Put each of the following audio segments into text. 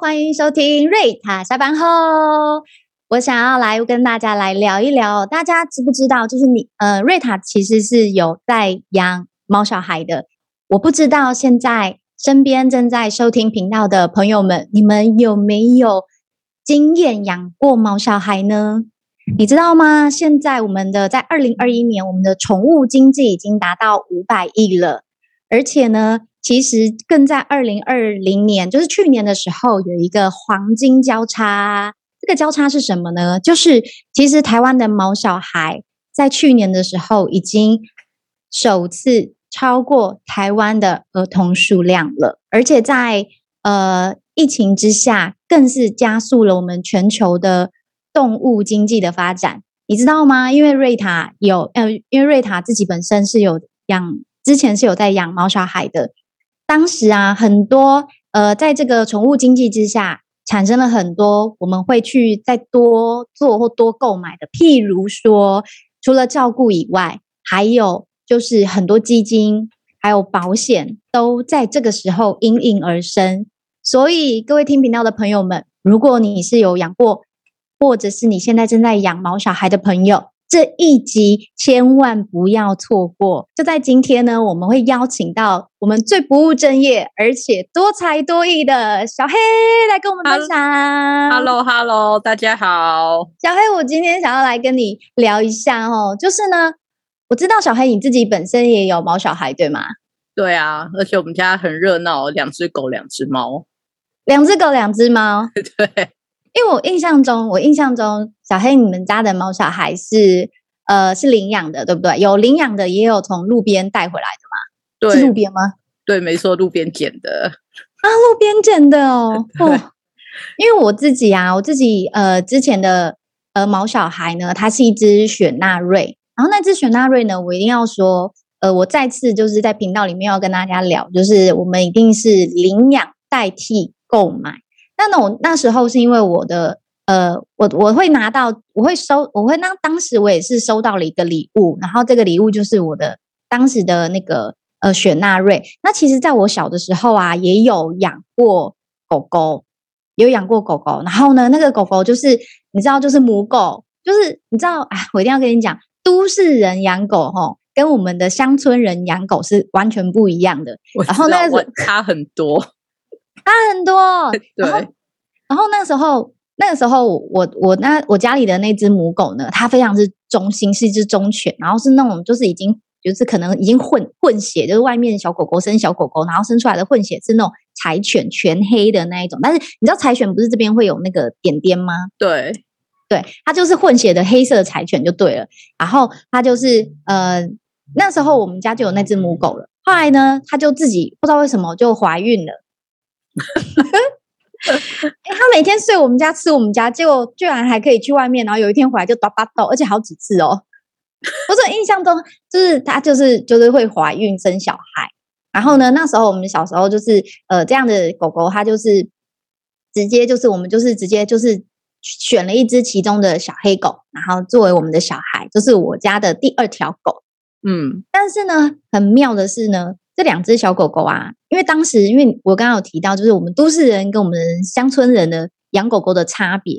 欢迎收听瑞塔下班后。我想要来跟大家来聊一聊，大家知不知道？就是你呃，瑞塔其实是有在养猫小孩的。我不知道现在身边正在收听频道的朋友们，你们有没有经验养过猫小孩呢？你知道吗？现在我们的在二零二一年，我们的宠物经济已经达到五百亿了，而且呢。其实更在二零二零年，就是去年的时候，有一个黄金交叉。这个交叉是什么呢？就是其实台湾的毛小孩在去年的时候，已经首次超过台湾的儿童数量了。而且在呃疫情之下，更是加速了我们全球的动物经济的发展。你知道吗？因为瑞塔有呃，因为瑞塔自己本身是有养，之前是有在养毛小孩的。当时啊，很多呃，在这个宠物经济之下，产生了很多我们会去再多做或多购买的，譬如说，除了照顾以外，还有就是很多基金还有保险都在这个时候应运而生。所以，各位听频道的朋友们，如果你是有养过，或者是你现在正在养毛小孩的朋友，这一集千万不要错过！就在今天呢，我们会邀请到我们最不务正业而且多才多艺的小黑来跟我们分享。Hello，Hello，大家好。小黑，我今天想要来跟你聊一下哦，就是呢，我知道小黑你自己本身也有毛小孩，对吗？对啊，而且我们家很热闹，两只狗，两只猫，两只狗，两只猫。对。因为我印象中，我印象中，小黑你们家的毛小孩是呃是领养的，对不对？有领养的，也有从路边带回来的嘛？对，是路边吗？对，没错，路边捡的啊，路边捡的哦。哦，因为我自己啊，我自己呃之前的呃毛小孩呢，它是一只雪纳瑞，然后那只雪纳瑞呢，我一定要说，呃，我再次就是在频道里面要跟大家聊，就是我们一定是领养代替购买。那我那时候是因为我的呃，我我会拿到，我会收，我会那当时我也是收到了一个礼物，然后这个礼物就是我的当时的那个呃雪纳瑞。那其实在我小的时候啊，也有养过狗狗，有养过狗狗。然后呢，那个狗狗就是你知道，就是母狗，就是你知道啊，我一定要跟你讲，都市人养狗吼，跟我们的乡村人养狗是完全不一样的。然后那个差很多。差很多，对。然后那个时候，那个时候我我那我家里的那只母狗呢，它非常之忠心，是一只忠犬，然后是那种就是已经就是可能已经混混血，就是外面小狗狗生小狗狗，然后生出来的混血是那种柴犬，全黑的那一种。但是你知道柴犬不是这边会有那个点点吗？对，对，它就是混血的黑色的柴犬就对了。然后它就是呃那时候我们家就有那只母狗了。后来呢，它就自己不知道为什么就怀孕了。哎、欸，他每天睡我们家，吃我们家，结果居然还可以去外面，然后有一天回来就叨叭叨，而且好几次哦。我是印象中，就是他就是就是会怀孕生小孩。然后呢，那时候我们小时候就是呃这样的狗狗，它就是直接就是我们就是直接就是选了一只其中的小黑狗，然后作为我们的小孩，就是我家的第二条狗。嗯，但是呢，很妙的是呢。这两只小狗狗啊，因为当时因为我刚刚有提到，就是我们都市人跟我们乡村人的养狗狗的差别，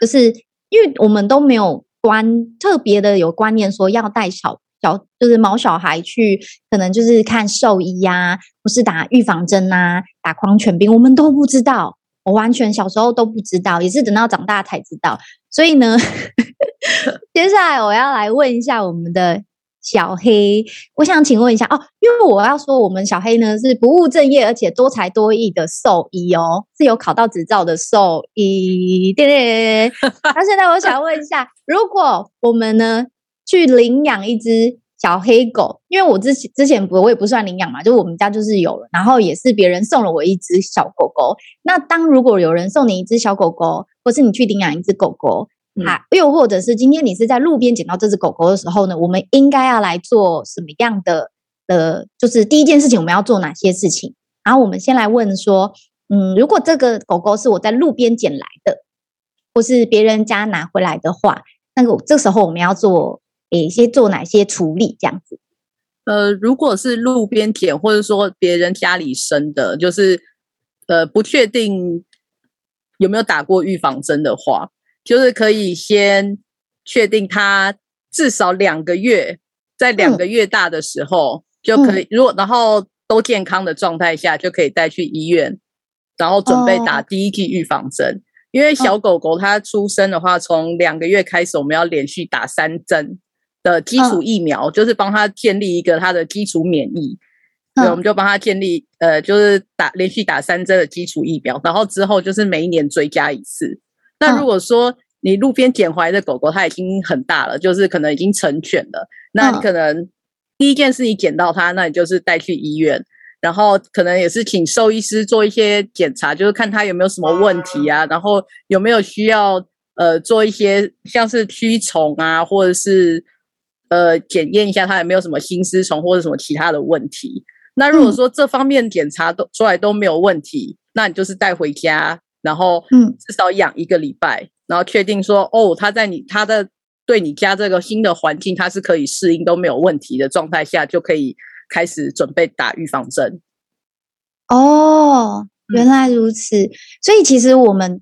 就是因为我们都没有观特别的有观念说要带小小就是毛小孩去，可能就是看兽医呀、啊，不是打预防针啊，打狂犬病，我们都不知道，我完全小时候都不知道，也是等到长大才知道。所以呢，接下来我要来问一下我们的。小黑，我想请问一下哦，因为我要说，我们小黑呢是不务正业，而且多才多艺的兽医哦，是有考到执照的兽医。对对对。那现在我想问一下，如果我们呢去领养一只小黑狗，因为我之前之前不我也不算领养嘛，就我们家就是有了，然后也是别人送了我一只小狗狗。那当如果有人送你一只小狗狗，或是你去领养一只狗狗，啊，又或者是今天你是在路边捡到这只狗狗的时候呢，我们应该要来做什么样的呃，就是第一件事情我们要做哪些事情？然后我们先来问说，嗯，如果这个狗狗是我在路边捡来的，或是别人家拿回来的话，那个这时候我们要做诶，先做哪些处理？这样子？呃，如果是路边捡，或者说别人家里生的，就是呃不确定。有没有打过预防针的话，就是可以先确定它至少两个月，在两个月大的时候、嗯、就可以，如果然后都健康的状态下，就可以带去医院，然后准备打第一剂预防针。哦、因为小狗狗它出生的话，从两个月开始，我们要连续打三针的基础疫苗，哦、就是帮它建立一个它的基础免疫。对，我们就帮他建立，呃，就是打连续打三针的基础疫苗，然后之后就是每一年追加一次。那如果说你路边捡回来的狗狗，它已经很大了，就是可能已经成犬了，那你可能第一件事你捡到它，那你就是带去医院，然后可能也是请兽医师做一些检查，就是看它有没有什么问题啊，然后有没有需要呃做一些像是驱虫啊，或者是呃检验一下它有没有什么心丝虫或者什么其他的问题。那如果说这方面检查都出来都没有问题，嗯、那你就是带回家，然后嗯，至少养一个礼拜，嗯、然后确定说哦，他在你他的对你家这个新的环境，它是可以适应都没有问题的状态下，就可以开始准备打预防针。哦，原来如此，嗯、所以其实我们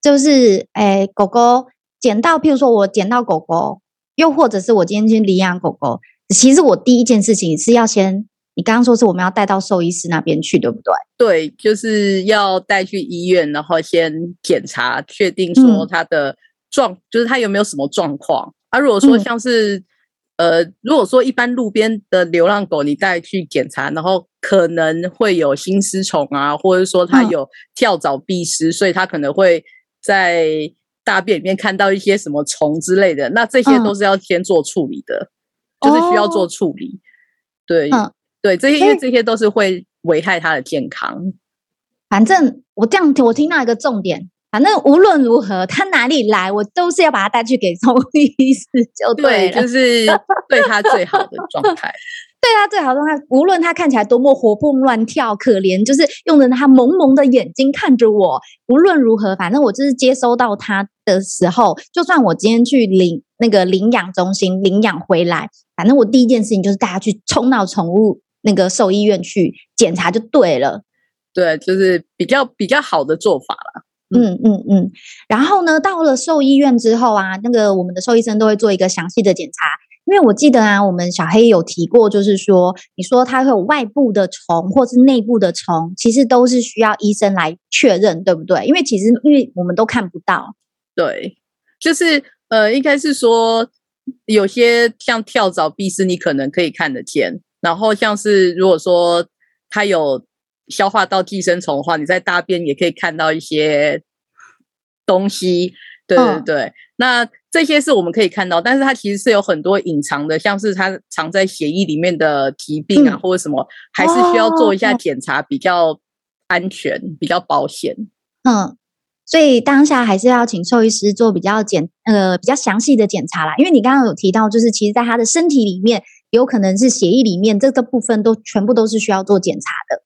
就是诶，狗狗捡到，譬如说我捡到狗狗，又或者是我今天去领养狗狗，其实我第一件事情是要先。你刚刚说是我们要带到兽医师那边去，对不对？对，就是要带去医院，然后先检查，确定说它的状，嗯、就是它有没有什么状况。啊，如果说像是，嗯、呃，如果说一般路边的流浪狗，你带去检查，然后可能会有心丝虫啊，或者说它有跳蚤、蜱虱，嗯、所以它可能会在大便里面看到一些什么虫之类的，那这些都是要先做处理的，嗯、就是需要做处理。哦、对。嗯对，这些因为这些都是会危害他的健康。反正我这样，我听到一个重点，反正无论如何，他哪里来，我都是要把它带去给兽医师，就对，对，就是对他最好的状态，对他最好的状态。无论他看起来多么活蹦乱跳、可怜，就是用着他萌萌的眼睛看着我。无论如何，反正我就是接收到他的时候，就算我今天去领那个领养中心领养回来，反正我第一件事情就是带它去冲到宠物。那个兽医院去检查就对了，对，就是比较比较好的做法了。嗯嗯嗯。然后呢，到了兽医院之后啊，那个我们的兽医生都会做一个详细的检查，因为我记得啊，我们小黑有提过，就是说，你说它会有外部的虫或是内部的虫，其实都是需要医生来确认，对不对？因为其实因为我们都看不到。对，就是呃，应该是说有些像跳蚤、蜱虱，你可能可以看得见。然后像是如果说它有消化道寄生虫的话，你在大便也可以看到一些东西，对对对。哦、那这些是我们可以看到，但是它其实是有很多隐藏的，像是它藏在血液里面的疾病啊，嗯、或者什么，还是需要做一下检查，比较安全，哦、比较保险。嗯，所以当下还是要请兽医师做比较检呃比较详细的检查啦，因为你刚刚有提到，就是其实在它的身体里面。有可能是血液里面这个部分都全部都是需要做检查的。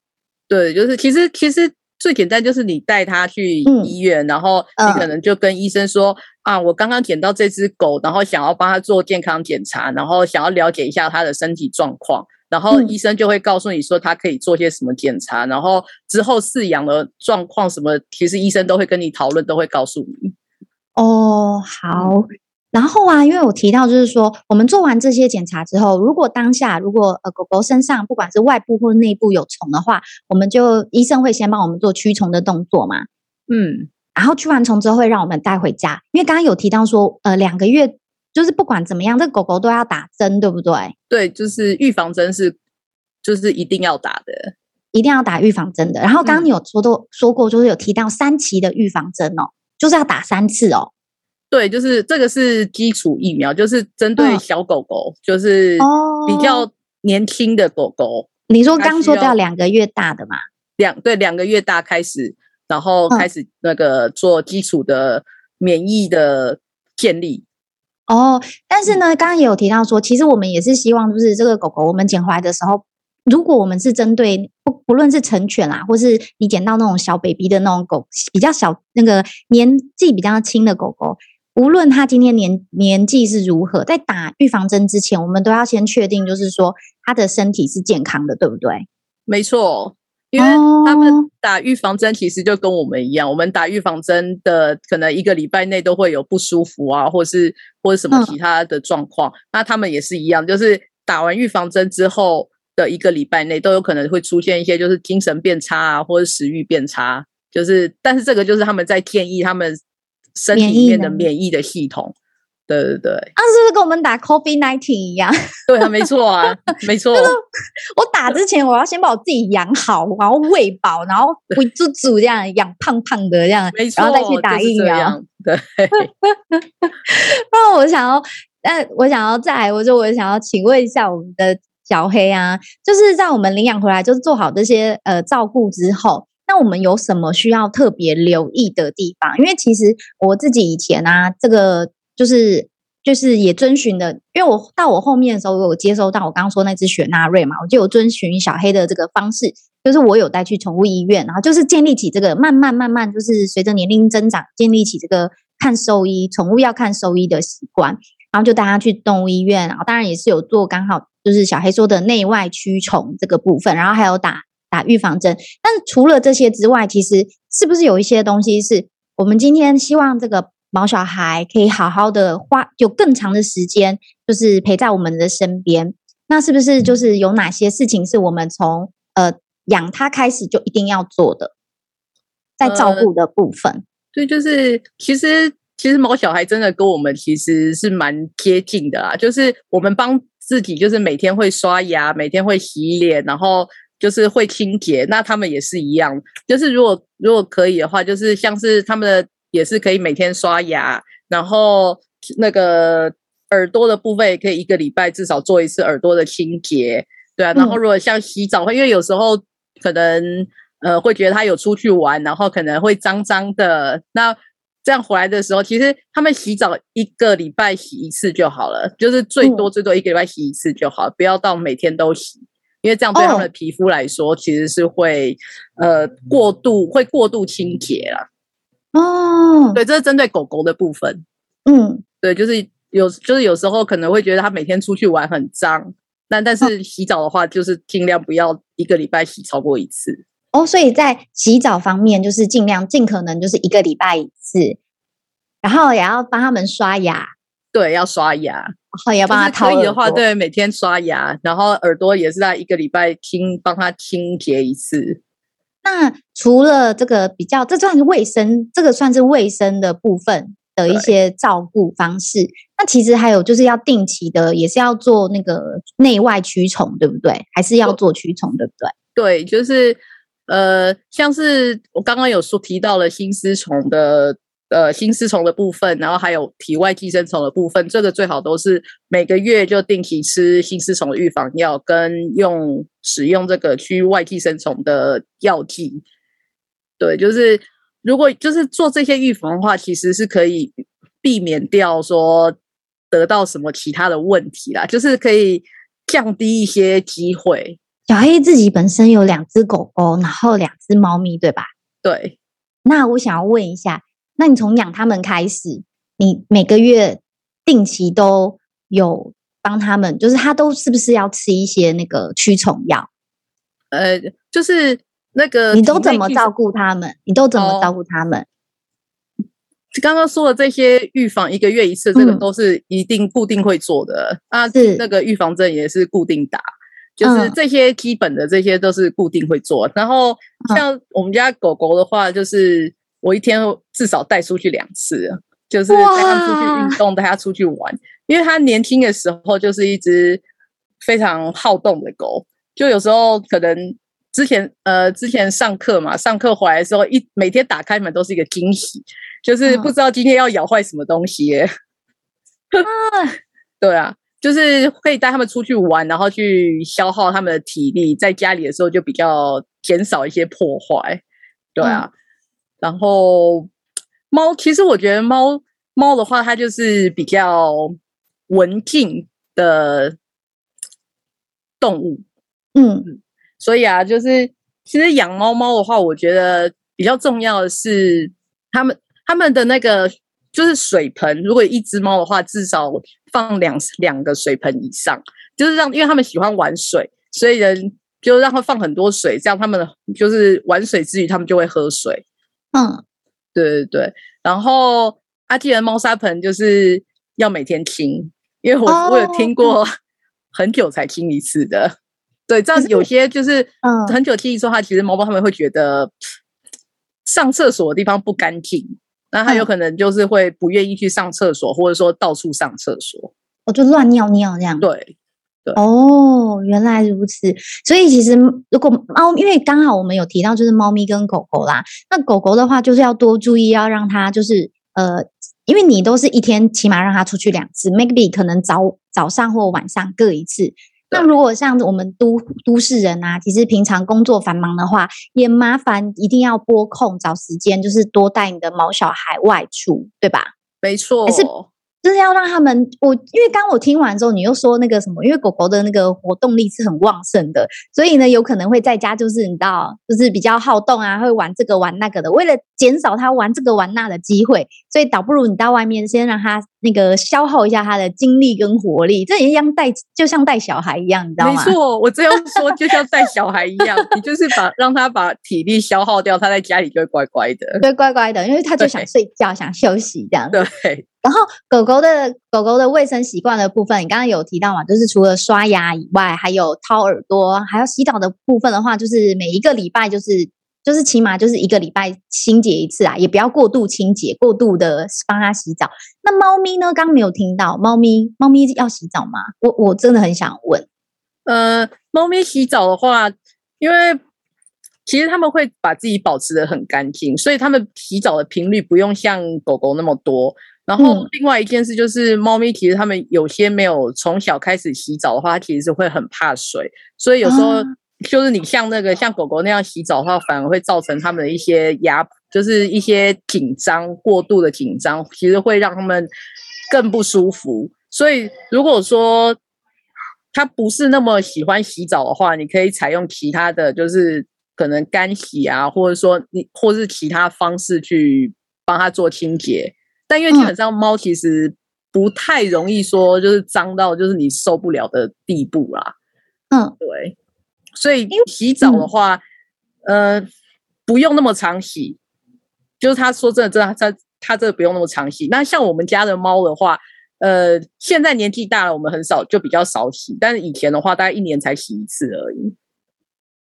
对，就是其实其实最简单就是你带它去医院，嗯、然后你可能就跟医生说、嗯、啊，我刚刚捡到这只狗，然后想要帮它做健康检查，然后想要了解一下它的身体状况，然后医生就会告诉你说它可以做些什么检查，嗯、然后之后饲养的状况什么，其实医生都会跟你讨论，都会告诉你。哦，好。嗯然后啊，因为我提到就是说，我们做完这些检查之后，如果当下如果呃狗狗身上不管是外部或内部有虫的话，我们就医生会先帮我们做驱虫的动作嘛。嗯，然后驱完虫之后会让我们带回家，因为刚刚有提到说，呃，两个月就是不管怎么样，这个狗狗都要打针，对不对？对，就是预防针是就是一定要打的，一定要打预防针的。然后刚刚你有说都、嗯、说过，就是有提到三期的预防针哦，就是要打三次哦。对，就是这个是基础疫苗，就是针对小狗狗，嗯、就是比较年轻的狗狗。你说刚说到两个月大的嘛？两对两个月大开始，然后开始那个做基础的免疫的建立。哦，但是呢，刚刚也有提到说，其实我们也是希望，就是这个狗狗我们捡回来的时候，如果我们是针对不不论是成犬啦，或是你捡到那种小 baby 的那种狗，比较小那个年纪比较轻的狗狗。无论他今天年年纪是如何，在打预防针之前，我们都要先确定，就是说他的身体是健康的，对不对？没错，因为他们打预防针其实就跟我们一样，我们打预防针的可能一个礼拜内都会有不舒服啊，或是或者什么其他的状况，嗯、那他们也是一样，就是打完预防针之后的一个礼拜内都有可能会出现一些就是精神变差啊，或者食欲变差，就是但是这个就是他们在建议他们身体里面的免疫的系统。对对对，啊，是不是跟我们打 COVID nineteen 一样？对啊，没错啊，没错。我打之前，我要先把我自己养好，然后喂饱，然后喂猪猪这样养胖胖的这样，然后再去打疫苗。对。那我想要，那我想要再，我就我想要请问一下我们的小黑啊，就是在我们领养回来，就是做好这些呃照顾之后，那我们有什么需要特别留意的地方？因为其实我自己以前啊，这个。就是就是也遵循的，因为我到我后面的时候，我有接收到我刚刚说那只雪纳瑞嘛，我就有遵循小黑的这个方式，就是我有带去宠物医院，然后就是建立起这个慢慢慢慢，就是随着年龄增长，建立起这个看兽医，宠物要看兽医的习惯，然后就带他去动物医院，然后当然也是有做刚好就是小黑说的内外驱虫这个部分，然后还有打打预防针。但是除了这些之外，其实是不是有一些东西是我们今天希望这个？毛小孩可以好好的花有更长的时间，就是陪在我们的身边。那是不是就是有哪些事情是我们从呃养它开始就一定要做的，在照顾的部分？呃、对，就是其实其实毛小孩真的跟我们其实是蛮接近的啊。就是我们帮自己，就是每天会刷牙，每天会洗脸，然后就是会清洁。那他们也是一样，就是如果如果可以的话，就是像是他们的。也是可以每天刷牙，然后那个耳朵的部分也可以一个礼拜至少做一次耳朵的清洁，对啊。然后如果像洗澡，因为有时候可能呃会觉得他有出去玩，然后可能会脏脏的。那这样回来的时候，其实他们洗澡一个礼拜洗一次就好了，就是最多最多一个礼拜洗一次就好，不要到每天都洗，因为这样对他们的皮肤来说其实是会呃过度会过度清洁了。哦，对，这是针对狗狗的部分。嗯，对，就是有，就是有时候可能会觉得它每天出去玩很脏，但但是洗澡的话，就是尽量不要一个礼拜洗超过一次。哦，所以在洗澡方面，就是尽量尽可能就是一个礼拜一次，然后也要帮他们刷牙。对，要刷牙，然后也要帮他掏。可以的话，对，每天刷牙，然后耳朵也是在一个礼拜清，帮他清洁一次。那除了这个比较，这算是卫生，这个算是卫生的部分的一些照顾方式。那其实还有就是要定期的，也是要做那个内外驱虫，对不对？还是要做驱虫，对不对？对，就是呃，像是我刚刚有说提到了心丝虫的。呃，心丝虫的部分，然后还有体外寄生虫的部分，这个最好都是每个月就定期吃新丝虫的预防药，跟用使用这个驱外寄生虫的药剂。对，就是如果就是做这些预防的话，其实是可以避免掉说得到什么其他的问题啦，就是可以降低一些机会。小黑自己本身有两只狗狗，然后两只猫咪，对吧？对。那我想要问一下。那你从养他们开始，你每个月定期都有帮他们，就是他都是不是要吃一些那个驱虫药？呃，就是那个你都怎么照顾他们？你都怎么照顾他们？哦，刚刚说的这些预防一个月一次，这个都是一定固定会做的。啊，嗯，是那个预防针也是固定打，就是这些基本的这些都是固定会做。然后像我们家狗狗的话，就是。我一天至少带出去两次，就是带它出去运动，带它出去玩。因为它年轻的时候就是一只非常好动的狗，就有时候可能之前呃之前上课嘛，上课回来的时候一每天打开门都是一个惊喜，就是不知道今天要咬坏什么东西耶。对啊，就是可以带他们出去玩，然后去消耗他们的体力，在家里的时候就比较减少一些破坏。对啊。嗯然后猫，其实我觉得猫猫的话，它就是比较文静的动物，嗯，所以啊，就是其实养猫猫的话，我觉得比较重要的是，他们他们的那个就是水盆，如果一只猫的话，至少放两两个水盆以上，就是让，因为他们喜欢玩水，所以人就让它放很多水，这样它们就是玩水之余，它们就会喝水。嗯，对对对。然后阿基的猫砂盆就是要每天清，因为我、哦、我有听过 很久才清一次的。对，这样有些就是嗯，很久清一次的话，其实猫猫他们会觉得上厕所的地方不干净，那它有可能就是会不愿意去上厕所，或者说到处上厕所，我就乱尿尿这样。对。对哦，原来如此。所以其实如果猫，因为刚好我们有提到就是猫咪跟狗狗啦，那狗狗的话就是要多注意，要让它就是呃，因为你都是一天起码让它出去两次，maybe 可能早早上或晚上各一次。那如果像我们都都市人啊，其实平常工作繁忙的话，也麻烦一定要拨空找时间，就是多带你的毛小孩外出，对吧？没错。就是要让他们，我因为刚我听完之后，你又说那个什么，因为狗狗的那个活动力是很旺盛的，所以呢，有可能会在家就是你知道，就是比较好动啊，会玩这个玩那个的。为了减少它玩这个玩那的机会，所以倒不如你到外面先让它那个消耗一下它的精力跟活力，这一样带就像带小孩一样，你知道吗？没错，我这样说就像带小孩一样，你就是把让他把体力消耗掉，他在家里就会乖乖的，对，乖乖的，因为他就想睡觉，想休息这样子。对。然后狗狗的狗狗的卫生习惯的部分，你刚刚有提到嘛？就是除了刷牙以外，还有掏耳朵，还有洗澡的部分的话，就是每一个礼拜就是就是起码就是一个礼拜清洁一次啊，也不要过度清洁，过度的帮它洗澡。那猫咪呢？刚刚没有听到，猫咪猫咪要洗澡吗？我我真的很想问。呃，猫咪洗澡的话，因为其实他们会把自己保持得很干净，所以他们洗澡的频率不用像狗狗那么多。然后另外一件事就是，猫咪其实它们有些没有从小开始洗澡的话，它其实是会很怕水，所以有时候就是你像那个像狗狗那样洗澡的话，反而会造成它们的一些压，就是一些紧张，过度的紧张，其实会让它们更不舒服。所以如果说它不是那么喜欢洗澡的话，你可以采用其他的就是可能干洗啊，或者说你或是其他方式去帮它做清洁。但因为基本上猫其实不太容易说就是脏到就是你受不了的地步啦，嗯，对，所以洗澡的话，嗯、呃，不用那么常洗，就是他说真的，真的，他他这个不用那么常洗。那像我们家的猫的话，呃，现在年纪大了，我们很少就比较少洗，但是以前的话，大概一年才洗一次而已。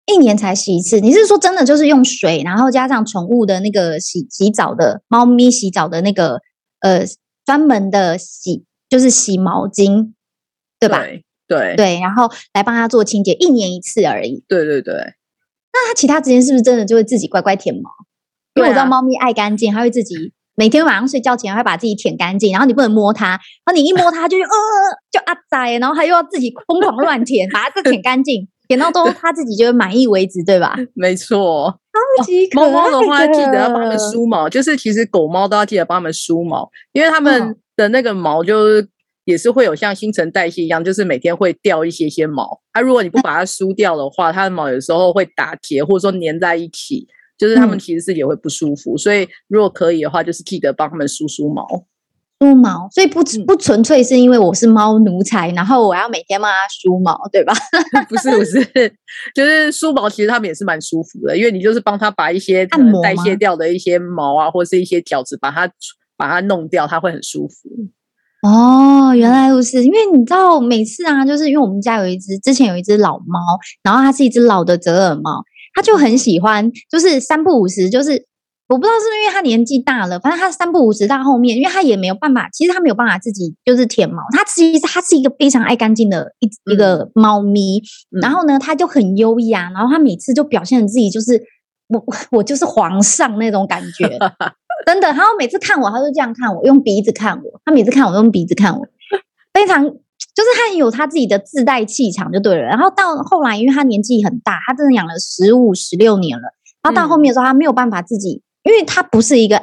一年才洗一次，你是说真的就是用水，然后加上宠物的那个洗洗澡的猫咪洗澡的那个？呃，专门的洗就是洗毛巾，对吧？对对，对，然后来帮他做清洁，一年一次而已。对对对。那他其他时间是不是真的就会自己乖乖舔毛？因为我知道猫咪爱干净，它会自己每天晚上睡觉前会把自己舔干净，然后你不能摸它，然后你一摸它就呃就啊仔，然后它又要自己疯狂乱舔，把它再舔干净。舔到都他自己觉得满意为止，对吧？没错。超级可爱的。猫猫的话，记得要帮他们梳毛，就是其实狗猫都要记得帮他们梳毛，因为他们的那个毛就是也是会有像新陈代谢一样，就是每天会掉一些些毛。啊，如果你不把它梳掉的话，它的毛有时候会打结，或者说粘在一起，就是他们其实是也会不舒服。所以如果可以的话，就是记得帮他们梳梳毛。梳毛，所以不不纯粹是因为我是猫奴才，然后我要每天帮它梳毛，对吧？不是不是，就是梳毛，其实他们也是蛮舒服的，因为你就是帮它把一些代谢掉的一些毛啊，或是一些角质，把它把它弄掉，它会很舒服。哦，原来如此，因为你知道每次啊，就是因为我们家有一只，之前有一只老猫，然后它是一只老的折耳猫，它就很喜欢，就是三不五时就是。我不知道是不是因为他年纪大了，反正他三不五时到后面，因为他也没有办法，其实他没有办法自己就是舔毛。他其实他是一个非常爱干净的一一个猫咪，嗯、然后呢，他就很优雅，然后他每次就表现自己就是我我就是皇上那种感觉，真的。然后每次看我，他就这样看我，用鼻子看我。他每次看我，用鼻子看我，非常就是他有他自己的自带气场就对了。然后到后来，因为他年纪很大，他真的养了十五十六年了，然后到后面的时候，他没有办法自己。因为它不是一个，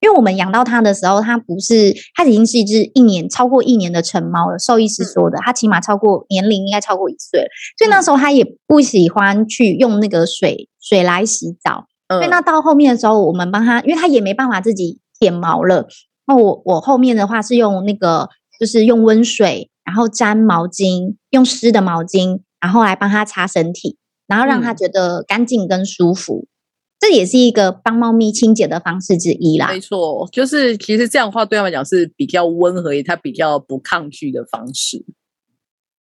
因为我们养到它的时候，它不是，它已经是一只一年超过一年的成猫了。兽医师说的，它起码超过年龄应该超过一岁了，所以那时候它也不喜欢去用那个水水来洗澡。所以那到后面的时候，我们帮它，因为它也没办法自己舔毛了。那我我后面的话是用那个，就是用温水，然后沾毛巾，用湿的毛巾，然后来帮它擦身体。然后让它觉得干净跟舒服。嗯这也是一个帮猫咪清洁的方式之一啦。没错，就是其实这样的话对他们讲是比较温和，它比较不抗拒的方式。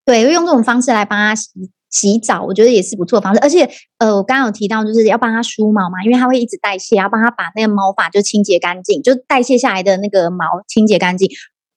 对，用这种方式来帮它洗洗澡，我觉得也是不错的方式。而且，呃，我刚刚有提到，就是要帮它梳毛嘛，因为它会一直代谢，要帮它把那个毛发就清洁干净，就代谢下来的那个毛清洁干净。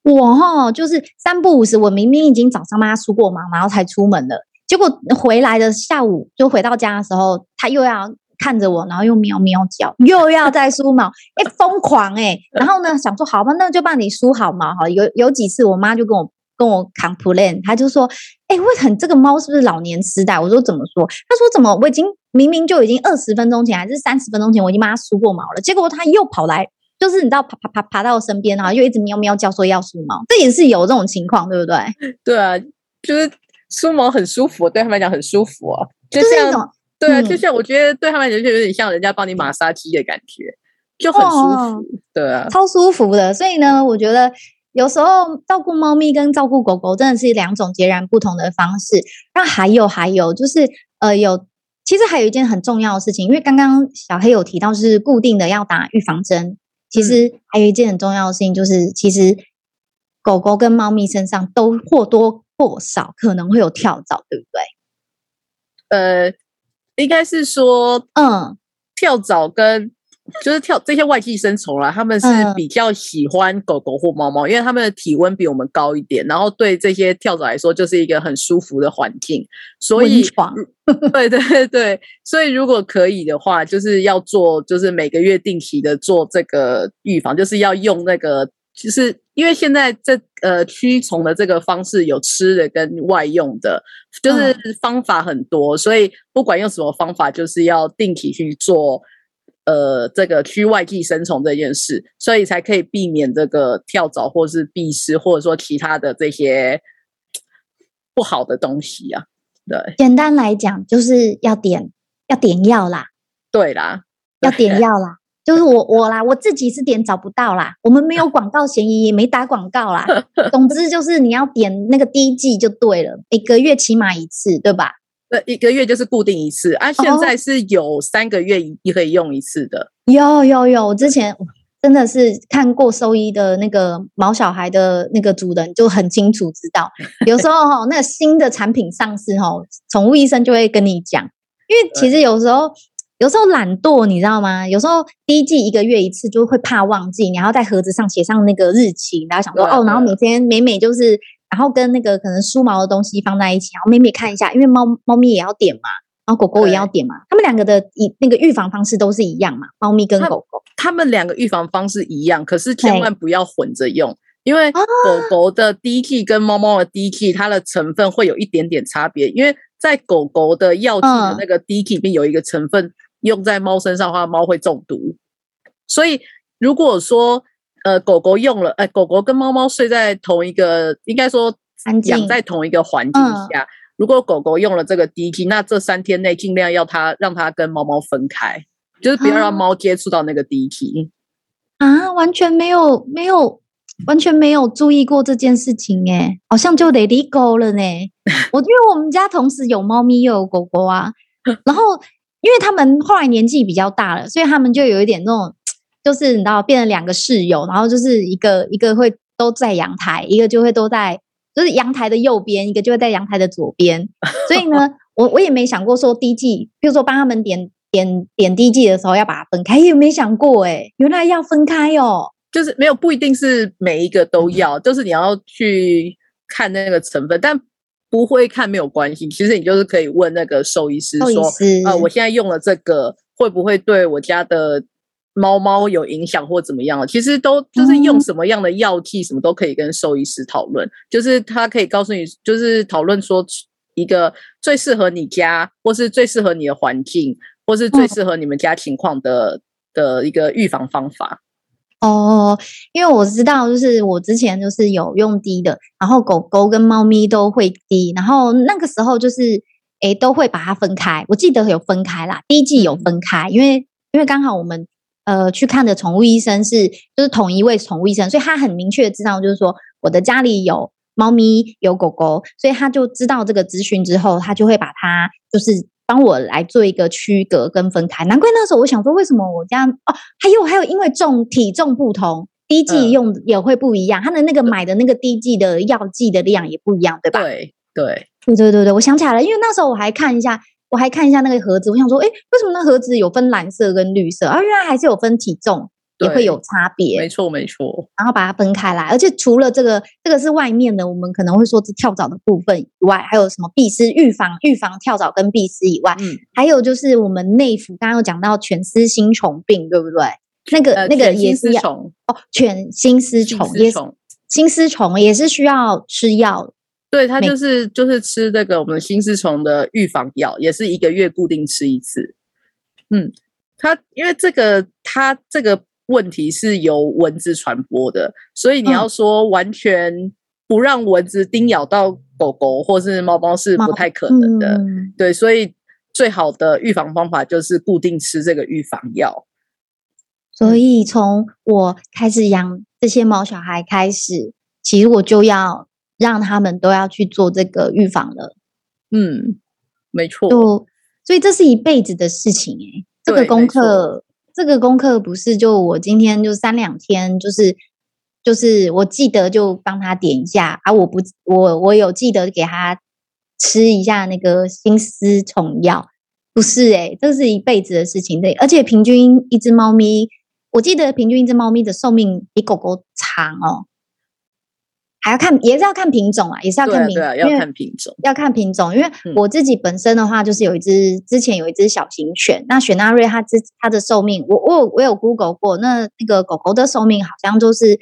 我哈，就是三不五时，我明明已经早上帮它梳过毛，然后才出门了，结果回来的下午就回到家的时候，它又要。看着我，然后又喵喵叫，又要再梳毛，哎，疯狂哎！然后呢，想说好吧，那就帮你梳好毛好了。有有几次，我妈就跟我跟我 complain，她就说，哎，为什么这个猫是不是老年痴呆？我说怎么说？她说怎么？我已经明明就已经二十分钟前还是三十分钟前，我已经帮它梳过毛了，结果它又跑来，就是你知道，爬爬爬爬到我身边，然后又一直喵喵叫，说要梳毛，这也是有这种情况，对不对？对啊，就是梳毛很舒服，对他们来讲很舒服啊，就像。就是一种对啊，就像我觉得对他们来讲，就有点像人家帮你马杀鸡的感觉，就很舒服。哦、对啊，超舒服的。所以呢，我觉得有时候照顾猫咪跟照顾狗狗真的是两种截然不同的方式。那还有还有就是呃，有其实还有一件很重要的事情，因为刚刚小黑有提到是固定的要打预防针。其实还有一件很重要的事情，就是其实狗狗跟猫咪身上都或多或少可能会有跳蚤，对不对？呃。应该是说，嗯，跳蚤跟就是跳这些外寄生虫啦，他们是比较喜欢狗狗或猫猫，因为他们的体温比我们高一点，然后对这些跳蚤来说就是一个很舒服的环境。所以，对对对对，所以如果可以的话，就是要做，就是每个月定期的做这个预防，就是要用那个。其实，因为现在这呃驱虫的这个方式有吃的跟外用的，就是方法很多，所以不管用什么方法，就是要定期去做呃这个驱外寄生虫这件事，所以才可以避免这个跳蚤或是蜱虱，或者说其他的这些不好的东西啊。对，简单来讲就是要点要点药啦，对啦，要点药啦。就是我我啦，我自己是点找不到啦。我们没有广告嫌疑，也没打广告啦。总之就是你要点那个第一季就对了，一个月起码一次，对吧？对，一个月就是固定一次啊。现在是有三个月也可以用一次的。有有有，我之前真的是看过兽医的那个毛小孩的那个主人，就很清楚知道，有时候哈，那个新的产品上市哈，宠物医生就会跟你讲，因为其实有时候。有时候懒惰，你知道吗？有时候第一季一个月一次，就会怕忘记，然后在盒子上写上那个日期，然后想说哦，然后每天每每就是，然后跟那个可能梳毛的东西放在一起，然后每每看一下，因为猫猫咪也要点嘛，然后狗狗也要点嘛，他们两个的一那个预防方式都是一样嘛，猫咪跟狗狗，他们两个预防方式一样，可是千万不要混着用，因为狗狗的滴剂跟猫猫的滴剂，它的成分会有一点点差别，因为在狗狗的药剂的那个滴剂里面有一个成分。用在猫身上的话，猫会中毒。所以如果说呃狗狗用了，哎、呃、狗狗跟猫猫睡在同一个，应该说养在同一个环境下，嗯、如果狗狗用了这个滴剂，那这三天内尽量要它让它跟猫猫分开，就是不要让猫接触到那个滴剂啊。完全没有没有完全没有注意过这件事情哎，好像就得离狗了呢。我因为我们家同时有猫咪又有狗狗啊，然后。因为他们后来年纪比较大了，所以他们就有一点那种，就是你知道，变成两个室友，然后就是一个一个会都在阳台，一个就会都在就是阳台的右边，一个就会在阳台的左边。所以呢，我我也没想过说滴剂，比如说帮他们点点点滴剂的时候要把它分开，也没想过哎，原来要分开哦。就是没有不一定是每一个都要，就是你要去看那个成分，但。不会看没有关系，其实你就是可以问那个兽医师说，啊呃，我现在用了这个会不会对我家的猫猫有影响或怎么样？其实都就是用什么样的药剂，什么都可以跟兽医师讨论，嗯、就是他可以告诉你，就是讨论说一个最适合你家，或是最适合你的环境，或是最适合你们家情况的、嗯、的一个预防方法。哦，因为我知道，就是我之前就是有用滴的，然后狗狗跟猫咪都会滴，然后那个时候就是诶都会把它分开。我记得有分开啦，滴剂有分开，因为因为刚好我们呃去看的宠物医生是就是同一位宠物医生，所以他很明确知道，就是说我的家里有猫咪有狗狗，所以他就知道这个资讯之后，他就会把它就是。帮我来做一个区隔跟分开。难怪那时候我想说，为什么我这样哦？还有还有，因为重体重不同，滴剂用也会不一样，他、嗯、的那个买的那个滴剂的药剂的量也不一样，对吧？对对对对对对，我想起来了，因为那时候我还看一下，我还看一下那个盒子，我想说，哎，为什么那盒子有分蓝色跟绿色？啊，原来还是有分体重。也会有差别，没错没错。然后把它分开来，而且除了这个，这个是外面的，我们可能会说是跳蚤的部分以外，还有什么壁虱预防预防跳蚤跟壁虱以外，嗯，还有就是我们内服，刚刚有讲到犬丝心虫病，对不对？那个、呃、那个也是要哦，犬心丝虫也是心丝虫也是需要吃药，对，它就是就是吃这个我们心丝虫的预防药，也是一个月固定吃一次。嗯，它因为这个它这个。问题是由蚊子传播的，所以你要说完全不让蚊子叮咬到狗狗或是猫猫是不太可能的。嗯、对，所以最好的预防方法就是固定吃这个预防药。所以从我开始养这些毛小孩开始，其实我就要让他们都要去做这个预防了。嗯，没错。就所以这是一辈子的事情哎、欸，这个功课。这个功课不是就我今天就三两天，就是就是我记得就帮他点一下啊，我不我我有记得给他吃一下那个心丝虫药，不是诶、欸、这是一辈子的事情对，而且平均一只猫咪，我记得平均一只猫咪的寿命比狗狗长哦。还要看，也是要看品种啊，也是要看品种，对，对，要看品种，要看品种。因为我自己本身的话，就是有一只，之前有一只小型犬，那雪纳瑞它之它的寿命，我我有我有 Google 过，那那个狗狗的寿命好像就是，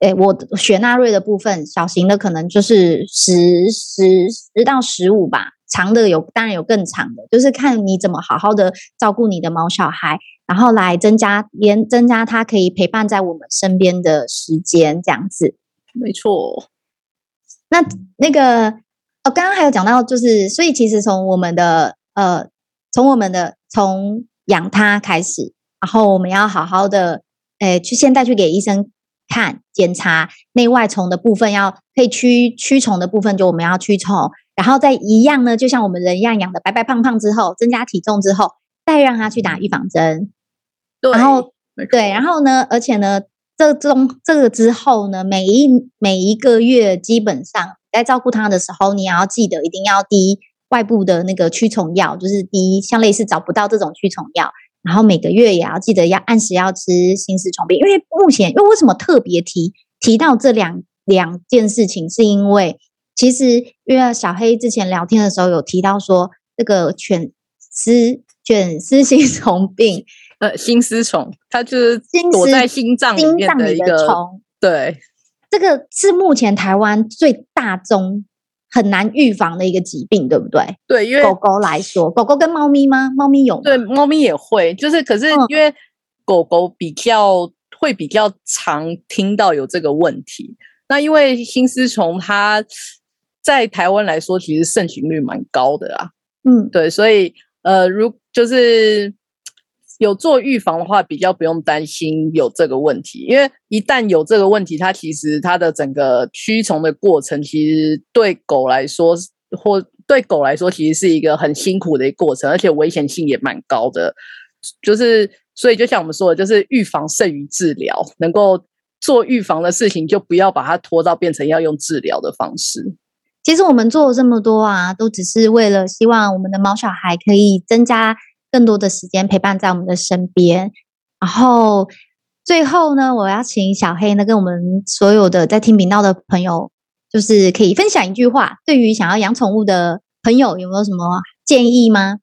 诶，我雪纳瑞的部分，小型的可能就是十十十到十五吧，长的有当然有更长的，就是看你怎么好好的照顾你的毛小孩，然后来增加连增加它可以陪伴在我们身边的时间，这样子。没错，那那个哦，刚刚还有讲到，就是所以其实从我们的呃，从我们的从养它开始，然后我们要好好的诶，去现在去给医生看检查内外虫的部分，要可以驱驱虫的部分，就我们要驱虫，然后再一样呢，就像我们人一样养的白白胖胖之后，增加体重之后，再让它去打预防针，对，然后对，然后呢，而且呢。这中这个之后呢，每一每一个月基本上在照顾它的时候，你要记得一定要滴外部的那个驱虫药，就是滴像类似找不到这种驱虫药。然后每个月也要记得要按时要吃心丝虫病，因为目前因为为什么特别提提到这两两件事情，是因为其实因为小黑之前聊天的时候有提到说这个犬丝犬丝心 虫病。呃，心丝虫，它就是躲在心脏里面的一个虫。对，这个是目前台湾最大宗很难预防的一个疾病，对不对？对，因为狗狗来说，狗狗跟猫咪吗？猫咪有？对，猫咪也会，就是可是因为狗狗比较、嗯、会比较常听到有这个问题。那因为心丝虫它在台湾来说，其实盛行率蛮高的啊。嗯，对，所以呃，如就是。有做预防的话，比较不用担心有这个问题，因为一旦有这个问题，它其实它的整个驱虫的过程，其实对狗来说，或对狗来说，其实是一个很辛苦的一个过程，而且危险性也蛮高的。就是所以，就像我们说的，就是预防胜于治疗，能够做预防的事情，就不要把它拖到变成要用治疗的方式。其实我们做了这么多啊，都只是为了希望我们的猫小孩可以增加。更多的时间陪伴在我们的身边，然后最后呢，我要请小黑呢跟我们所有的在听频道的朋友，就是可以分享一句话，对于想要养宠物的朋友，有没有什么建议吗？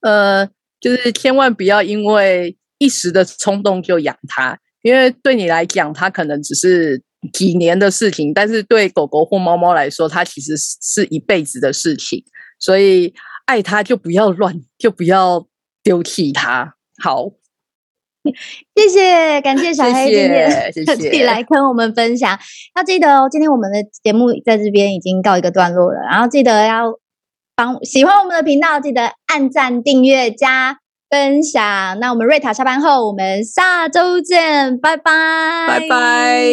呃，就是千万不要因为一时的冲动就养它，因为对你来讲，它可能只是几年的事情，但是对狗狗或猫猫来说，它其实是一辈子的事情，所以。爱他就不要乱，就不要丢弃他。好，谢谢，感谢小黑今天特地来跟我们分享。要记得哦，今天我们的节目在这边已经告一个段落了。然后记得要帮喜欢我们的频道，记得按赞、订阅、加分享。那我们瑞塔下班后，我们下周见，拜拜，拜拜。